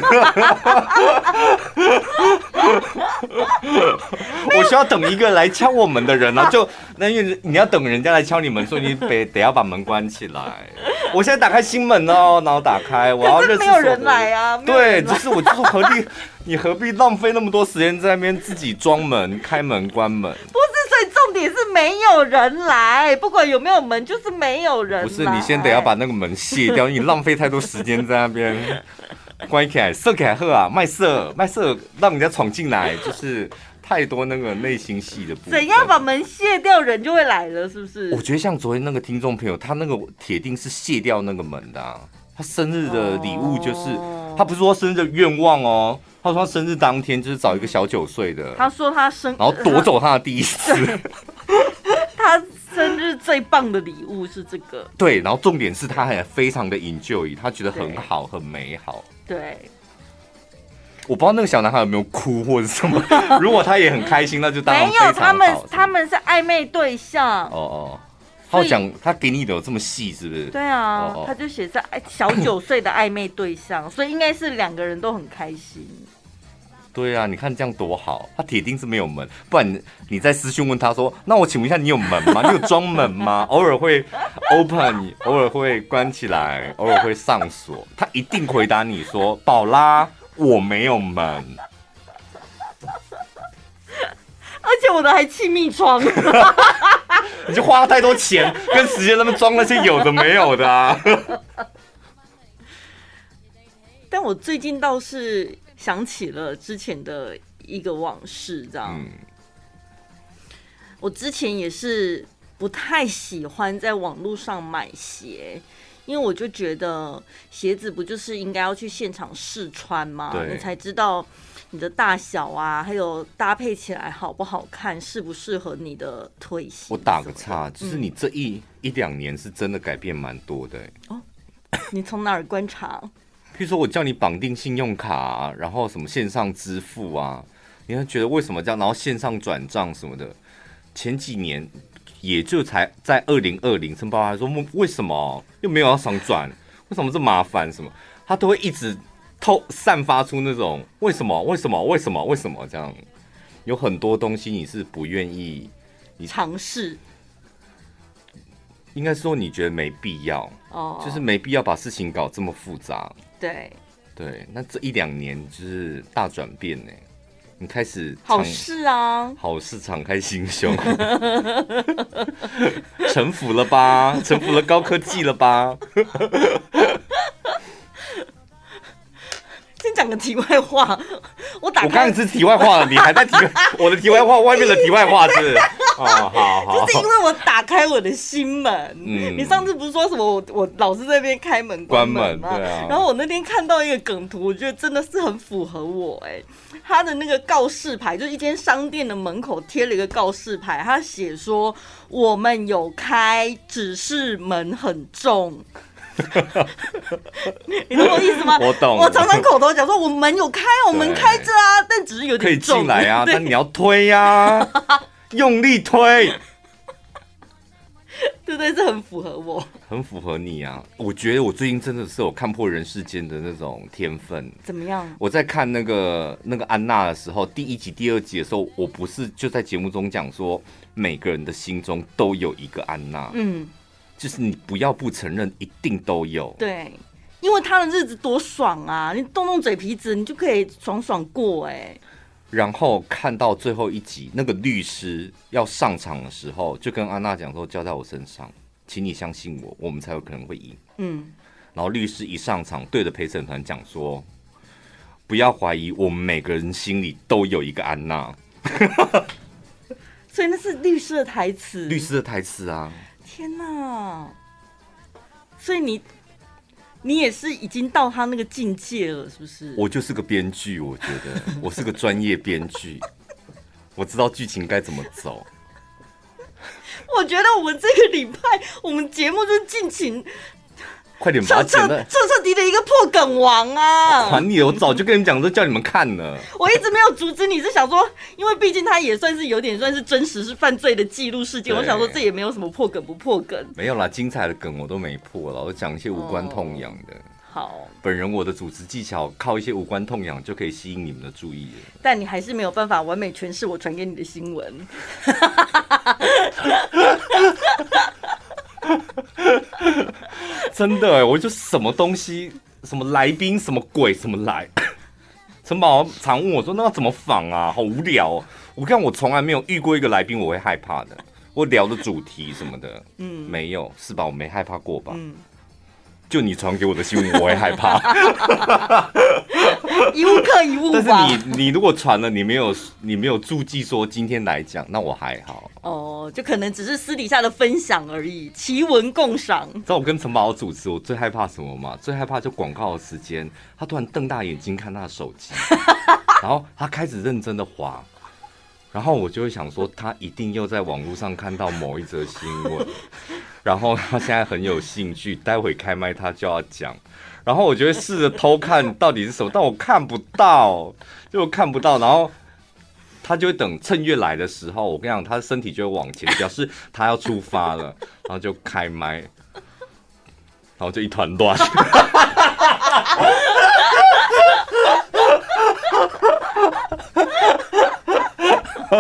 <laughs> 我需要等一个来敲我门的人啊，就那因为你要等人家来敲你门，所以你得得要把门关起来。<laughs> 我现在打开新门哦，然后打开，我要认识。没有人来啊。对，就是我就是何必你何必浪费那么多时间在那边自己装门、开门、关门？不是，所以重点是没有人来，不管有没有门，就是没有人。不是，你先得要把那个门卸掉，你浪费太多时间在那边 <laughs> 关起来，色凯赫啊，卖色卖色，让人家闯进来，就是太多那个内心戏的部分。怎样把门卸掉，人就会来了，是不是？我觉得像昨天那个听众朋友，他那个铁定是卸掉那个门的啊。他生日的礼物就是，他不是说生日的愿望哦。他说他生日当天就是找一个小九岁的，他说他生，然后夺走他的第一次。<laughs> 他生日最棒的礼物是这个，对，然后重点是他还非常的 enjoy，他觉得很好，很美好。对，我不知道那个小男孩有没有哭或者什么，<laughs> 如果他也很开心，那就当然没有。他们他们是暧昧对象。哦哦，他讲他给你的有这么细是不是？对啊，哦哦他就写在小九岁的暧昧对象，<laughs> 所以应该是两个人都很开心。对啊，你看这样多好，他铁定是没有门，不然你，你在私讯问他说：“那我请问一下，你有门吗？你有装门吗？<laughs> 偶尔会 open，偶尔会关起来，偶尔会上锁。”他一定回答你说：“宝拉，我没有门。<laughs> ”而且我的还气密窗，你就花了太多钱跟时间，他们装那些有的没有的啊。<laughs> 但我最近倒是。想起了之前的一个往事，这样。嗯、我之前也是不太喜欢在网络上买鞋，因为我就觉得鞋子不就是应该要去现场试穿吗？你才知道你的大小啊，还有搭配起来好不好看，适不适合你的腿型。我打个岔，就是你这一、嗯、一两年是真的改变蛮多的。哦，你从哪儿观察？譬如说，我叫你绑定信用卡啊，然后什么线上支付啊，你会觉得为什么这样？然后线上转账什么的，前几年也就才在二零二零，陈宝还说为什么又没有要想转？为什么这么麻烦？什么他都会一直透散发出那种为什么？为什么？为什么？为什么这样？有很多东西你是不愿意你尝试。应该说你觉得没必要哦，oh. 就是没必要把事情搞这么复杂。对对，那这一两年就是大转变呢。你开始好事啊，好事敞开心胸，<laughs> 臣服了吧？臣服了高科技了吧？先讲个题外话，我打我刚刚是题外话了，<laughs> 你还在题我的题外话外面的题外话是，哦，好好，<laughs> 就是因为我打开我的心门。嗯，你上次不是说什么我我老是在那边开门关门吗？然后我那天看到一个梗图，我觉得真的是很符合我哎、欸。他的那个告示牌，就是一间商店的门口贴了一个告示牌，他写说我们有开，只是门很重。<laughs> 你懂我意思吗？我懂。我常常口头讲说，我门有开，我门开着啊，但只是有点。可以进来啊，但你要推呀、啊，<laughs> 用力推。<laughs> 对对，这很符合我，很符合你啊！我觉得我最近真的是有看破人世间的那种天分。怎么样？我在看那个那个安娜的时候，第一集、第二集的时候，我不是就在节目中讲说，每个人的心中都有一个安娜。嗯。就是你不要不承认，一定都有。对，因为他的日子多爽啊！你动动嘴皮子，你就可以爽爽过哎。然后看到最后一集，那个律师要上场的时候，就跟安娜讲说：“交在我身上，请你相信我，我们才有可能会赢。”嗯。然后律师一上场，对着陪审团讲说：“不要怀疑，我们每个人心里都有一个安娜。”所以那是律师的台词。律师的台词啊。天呐！所以你你也是已经到他那个境界了，是不是？我就是个编剧，我觉得 <laughs> 我是个专业编剧，我知道剧情该怎么走。我觉得我们这个礼拜我们节目就是尽情。快点把它剪了！彻彻底底的一个破梗王啊！还你，我早就跟你们讲，说叫你们看了。我一直没有阻止你，是想说，因为毕竟他也算是有点算是真实是犯罪的记录事件。我想说，这也没有什么破梗不破梗。没有啦，精彩的梗我都没破了，我讲一些无关痛痒的。好，本人我的主持技巧靠一些无关痛痒就可以吸引你们的注意。但你还是没有办法完美诠释我传给你的新闻。<laughs> <laughs> 真的哎，我就什么东西，什么来宾，什么鬼，什么来。<coughs> 陈宝常问我说：“那要怎么访啊？好无聊哦。”我看我从来没有遇过一个来宾我会害怕的。我聊的主题什么的，嗯，没有是吧？我没害怕过吧？嗯。就你传给我的新闻，我会害怕。<laughs> 一物克一物。但是你你如果传了，你没有你没有注记说今天来讲，那我还好。哦，就可能只是私底下的分享而已，奇闻共赏。知道我跟陈宝主持，我最害怕什么吗？最害怕就广告的时间，他突然瞪大眼睛看他的手机，<laughs> 然后他开始认真的滑，然后我就会想说，他一定又在网络上看到某一则新闻。<laughs> 然后他现在很有兴趣，待会开麦他就要讲，然后我就会试着偷看到底是什么，但我看不到，就看不到，然后他就会等趁月来的时候，我跟你讲，他的身体就会往前，表示他要出发了，然后就开麦，然后就一团乱。<laughs>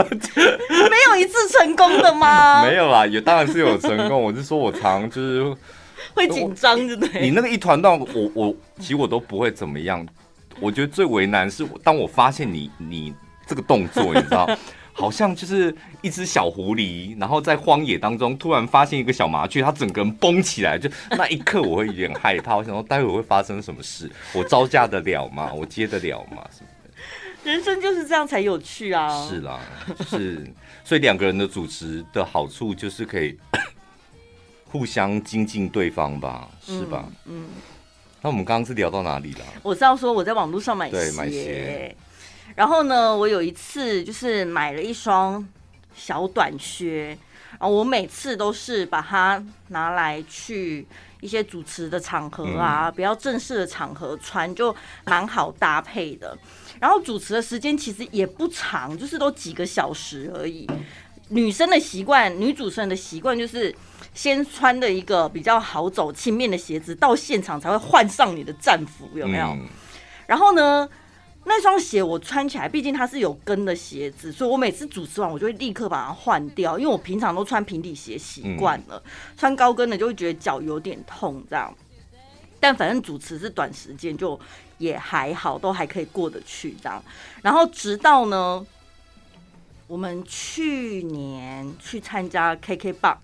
没有一次成功的吗？<laughs> 没有啦，也当然是有成功。我是说我常就是 <laughs> 会紧张，对不对？你那个一团乱，我我其实我都不会怎么样。我觉得最为难是当我发现你你这个动作，你知道，<laughs> 好像就是一只小狐狸，然后在荒野当中突然发现一个小麻雀，它整个人蹦起来，就那一刻我会有点害怕。我想说待会会发生什么事？我招架得了吗？我接得了吗？人生就是这样才有趣啊！是啦，是，所以两个人的主持的好处就是可以 <coughs> 互相精进对方吧，是吧？嗯。嗯，那我们刚刚是聊到哪里了？我知道说我在网络上买鞋，对，买鞋。然后呢，我有一次就是买了一双小短靴，然后我每次都是把它拿来去一些主持的场合啊，嗯、比较正式的场合穿，就蛮好搭配的。然后主持的时间其实也不长，就是都几个小时而已。女生的习惯，女主持人的习惯就是先穿的一个比较好走、轻便的鞋子，到现场才会换上你的战服，有没有？嗯、然后呢，那双鞋我穿起来，毕竟它是有跟的鞋子，所以我每次主持完，我就会立刻把它换掉，因为我平常都穿平底鞋习惯了，嗯、穿高跟的就会觉得脚有点痛这样。但反正主持是短时间就。也还好，都还可以过得去这样。然后直到呢，我们去年去参加 KKBOX，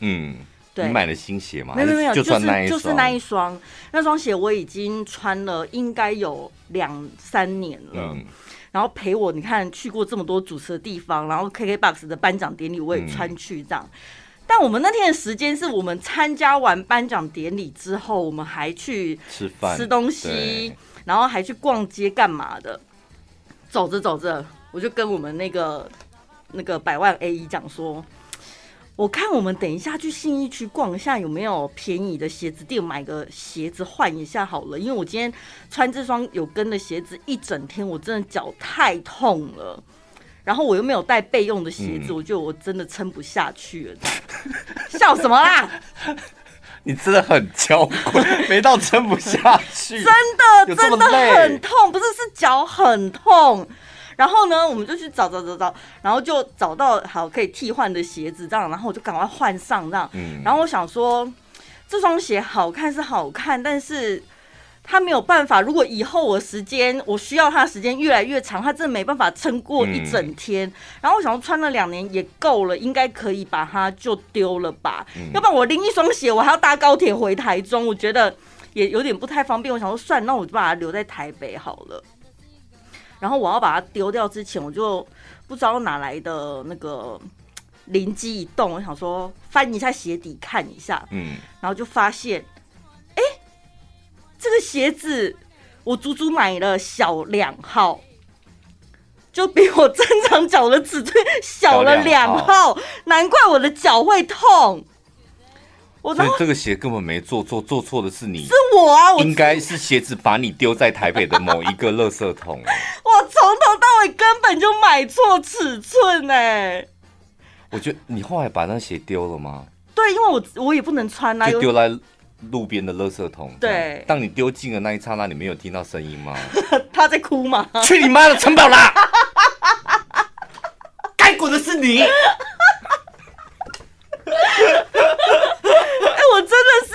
嗯，对，你买了新鞋吗？没有没有，就是那一，就是那一双，那双鞋我已经穿了应该有两三年了。嗯，然后陪我，你看去过这么多主持的地方，然后 KKBOX 的颁奖典礼我也穿去这样。嗯、但我们那天的时间是我们参加完颁奖典礼之后，我们还去吃饭、吃东西，然后还去逛街干嘛的。走着走着，我就跟我们那个那个百万 A 一讲说。我看我们等一下去信义区逛一下，有没有便宜的鞋子店买个鞋子换一下好了。因为我今天穿这双有跟的鞋子一整天，我真的脚太痛了。然后我又没有带备用的鞋子，嗯、我觉得我真的撑不下去了。<laughs> 笑什么啦？你真的很娇贵，没到撑不下去。真的真的很痛，不是是脚很痛。然后呢，我们就去找找找找，然后就找到好可以替换的鞋子，这样，然后我就赶快换上这样。嗯。然后我想说，这双鞋好看是好看，但是它没有办法。如果以后我时间我需要他的时间越来越长，他真的没办法撑过一整天。嗯。然后我想说，穿了两年也够了，应该可以把它就丢了吧。嗯。要不然我拎一双鞋，我还要搭高铁回台中，我觉得也有点不太方便。我想说，算，那我就把它留在台北好了。然后我要把它丢掉之前，我就不知道哪来的那个灵机一动，我想说翻一下鞋底看一下，嗯，然后就发现，哎，这个鞋子我足足买了小两号，就比我正常脚的尺寸小了两号，难怪我的脚会痛。所以这个鞋根本没做错，做错的是你，是我啊！我应该是鞋子把你丢在台北的某一个垃圾桶。<laughs> 我从头到尾根本就买错尺寸哎！我觉得你后来把那鞋丢了吗？对，因为我我也不能穿啊，就丢在路边的垃圾桶。对，当你丢进的那一刹那，你没有听到声音吗？<laughs> 他在哭吗？去你妈的城堡啦！<laughs> 该滚的是你。我真的是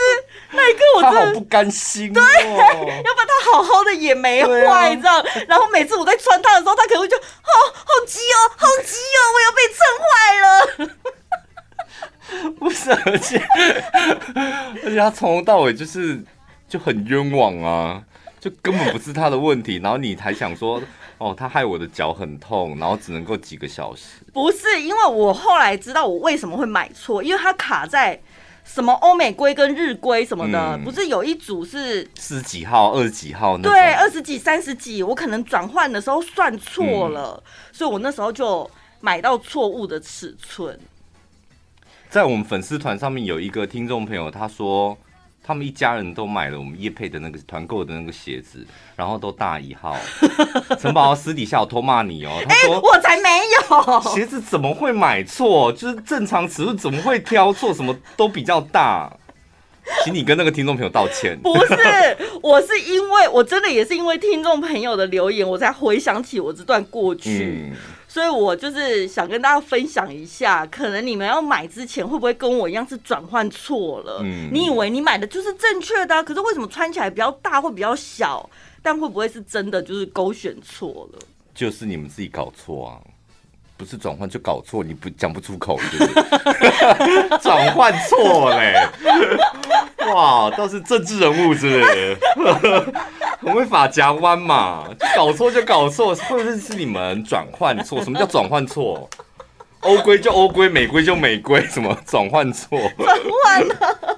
那一刻，我真的好不甘心，哦。对，要不然他好好的也没坏，知道？然后每次我在穿它的时候，他可能会就好好急哦，好急哦，我要被蹭坏了。<laughs> 不是，而 <laughs> 且而且他从头到尾就是就很冤枉啊，就根本不是他的问题。然后你还想说，哦，他害我的脚很痛，然后只能够几个小时。不是，因为我后来知道我为什么会买错，因为它卡在。什么欧美龟跟日龟什么的，嗯、不是有一组是四十几号、二十几号那？对，二十几、三十几，我可能转换的时候算错了，嗯、所以我那时候就买到错误的尺寸。在我们粉丝团上面有一个听众朋友，他说。他们一家人都买了我们叶配的那个团购的那个鞋子，然后都大一号。<laughs> 陈宝私底下有偷骂你哦，他说、欸、我才没有鞋子怎么会买错？就是正常尺寸怎么会挑错？什么都比较大，请你跟那个听众朋友道歉。不是，我是因为我真的也是因为听众朋友的留言，我才回想起我这段过去。嗯所以我就是想跟大家分享一下，可能你们要买之前会不会跟我一样是转换错了？嗯，你以为你买的就是正确的啊，可是为什么穿起来比较大或比较小？但会不会是真的就是勾选错了？就是你们自己搞错啊。不是转换就搞错，你不讲不出口，对？<laughs> 转换错嘞！哇，倒是政治人物是不是，<laughs> 很会法夹弯嘛，就搞错就搞错，会不会是你们转换错？什么叫转换错？欧规就欧规，美规就美规，什么转换错？转换了。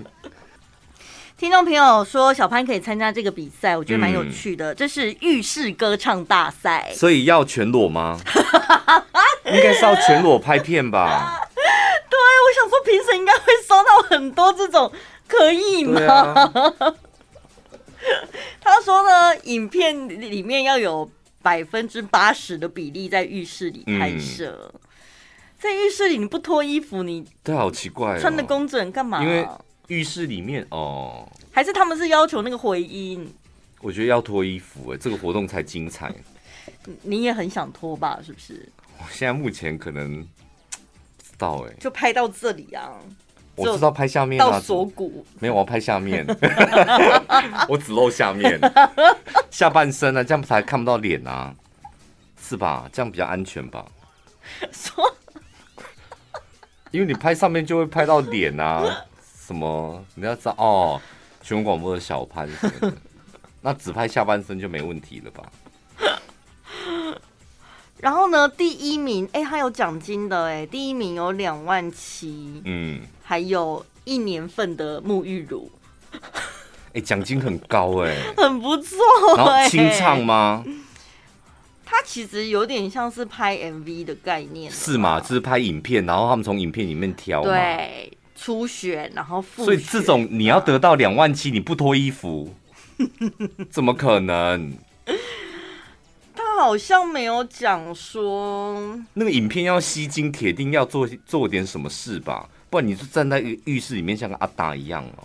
听众朋友说，小潘可以参加这个比赛，我觉得蛮有趣的。嗯、这是浴室歌唱大赛，所以要全裸吗？<laughs> 应该是要全裸拍片吧？对，我想说评审应该会收到很多这种，可以吗？啊、<laughs> 他说呢，影片里面要有百分之八十的比例在浴室里拍摄，嗯、在浴室里你不脱衣服，你对，好奇怪、哦，穿的工整干嘛？因为浴室里面哦，还是他们是要求那个回音？我觉得要脱衣服哎，这个活动才精彩。<laughs> 你也很想脱吧？是不是？我现在目前可能不知道哎，就拍到这里啊。我知道拍下面啊，到锁骨没有，我要拍下面，<laughs> 我只露下面，下半身啊，这样才看不到脸啊，是吧？这样比较安全吧？<laughs> 说，因为你拍上面就会拍到脸啊。什么，你要知道哦，全国广播的小潘什么的，<laughs> 那只拍下半身就没问题了吧？<laughs> 然后呢，第一名，哎，他有奖金的，哎，第一名有两万七，嗯，还有一年份的沐浴乳，<laughs> 哎，奖金很高，哎，很不错，然后清唱吗？它其实有点像是拍 MV 的概念，是嘛？就是拍影片，然后他们从影片里面挑，对，初选，然后所以这种你要得到两万七，你不脱衣服，<laughs> 怎么可能？他好像没有讲说那个影片要吸睛，铁定要做做点什么事吧，不然你就站在浴室里面像个阿达一样哦。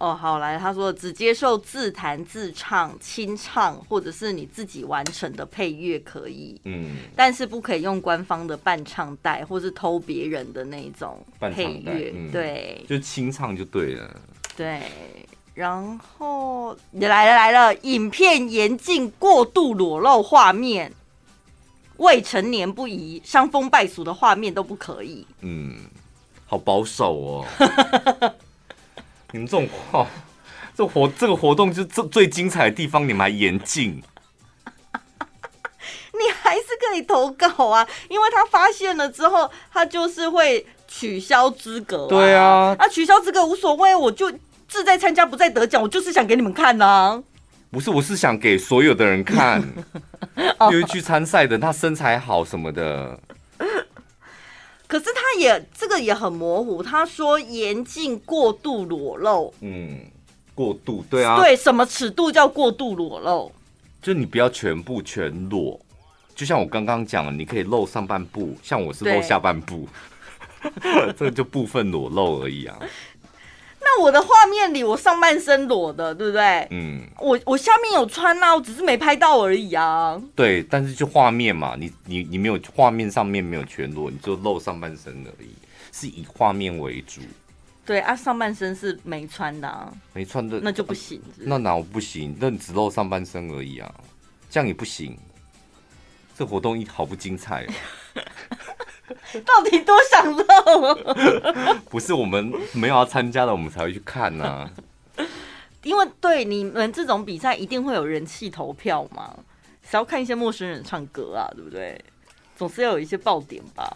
哦，好来，他说只接受自弹自唱、清唱，或者是你自己完成的配乐可以，嗯，但是不可以用官方的伴唱带，或是偷别人的那种配乐，嗯、对，就清唱就对了，对。然后你来了来了，影片严禁过度裸露画面，未成年不宜，伤风败俗的画面都不可以。嗯，好保守哦。<laughs> 你们这种话，<laughs> 这活这个活动就最最精彩的地方，你们还严禁？<laughs> 你还是可以投稿啊，因为他发现了之后，他就是会取消资格。对啊，啊，取消资格无所谓，我就志在参加不在得奖，我就是想给你们看呐、啊。不是，我是想给所有的人看，<laughs> 因为去参赛的他身材好什么的。可是他也这个也很模糊，他说严禁过度裸露。嗯，过度对啊，对，什么尺度叫过度裸露？就你不要全部全裸，就像我刚刚讲的，你可以露上半部，像我是露下半部，<laughs> 这个就部分裸露而已啊。那我的画面里，我上半身裸的，对不对？嗯，我我下面有穿啊，我只是没拍到而已啊。对，但是就画面嘛，你你你没有画面上面没有全裸，你就露上半身而已，是以画面为主。对啊，上半身是没穿的啊，没穿的那就不行是不是？那哪我不行？那你只露上半身而已啊，这样也不行。这活动一好不精彩哦。<laughs> <laughs> 到底多想露？<laughs> 不是我们没有要参加的，我们才会去看呢、啊。因为对你们这种比赛，一定会有人气投票嘛，想要看一些陌生人唱歌啊，对不对？总是要有一些爆点吧。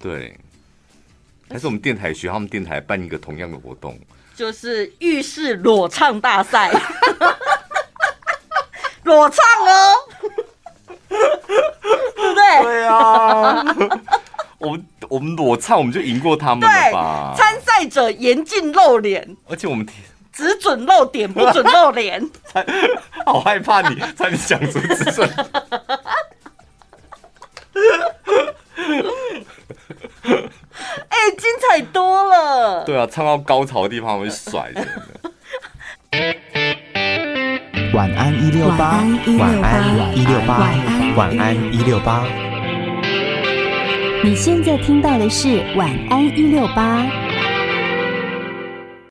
对，还是我们电台学他们电台办一个同样的活动，就是浴室裸唱大赛，<laughs> 裸唱哦，对不对？对啊。我们我们裸唱，我们就赢过他们了吧？参赛者严禁露脸，而且我们只准露点，不准露脸。<laughs> 好害怕你，差点讲出只准。<laughs> 哎、欸，精彩多了。对啊，唱到高潮的地方我会甩的。晚安一六八，晚安一六八，晚安一六八。你现在听到的是晚安一六八。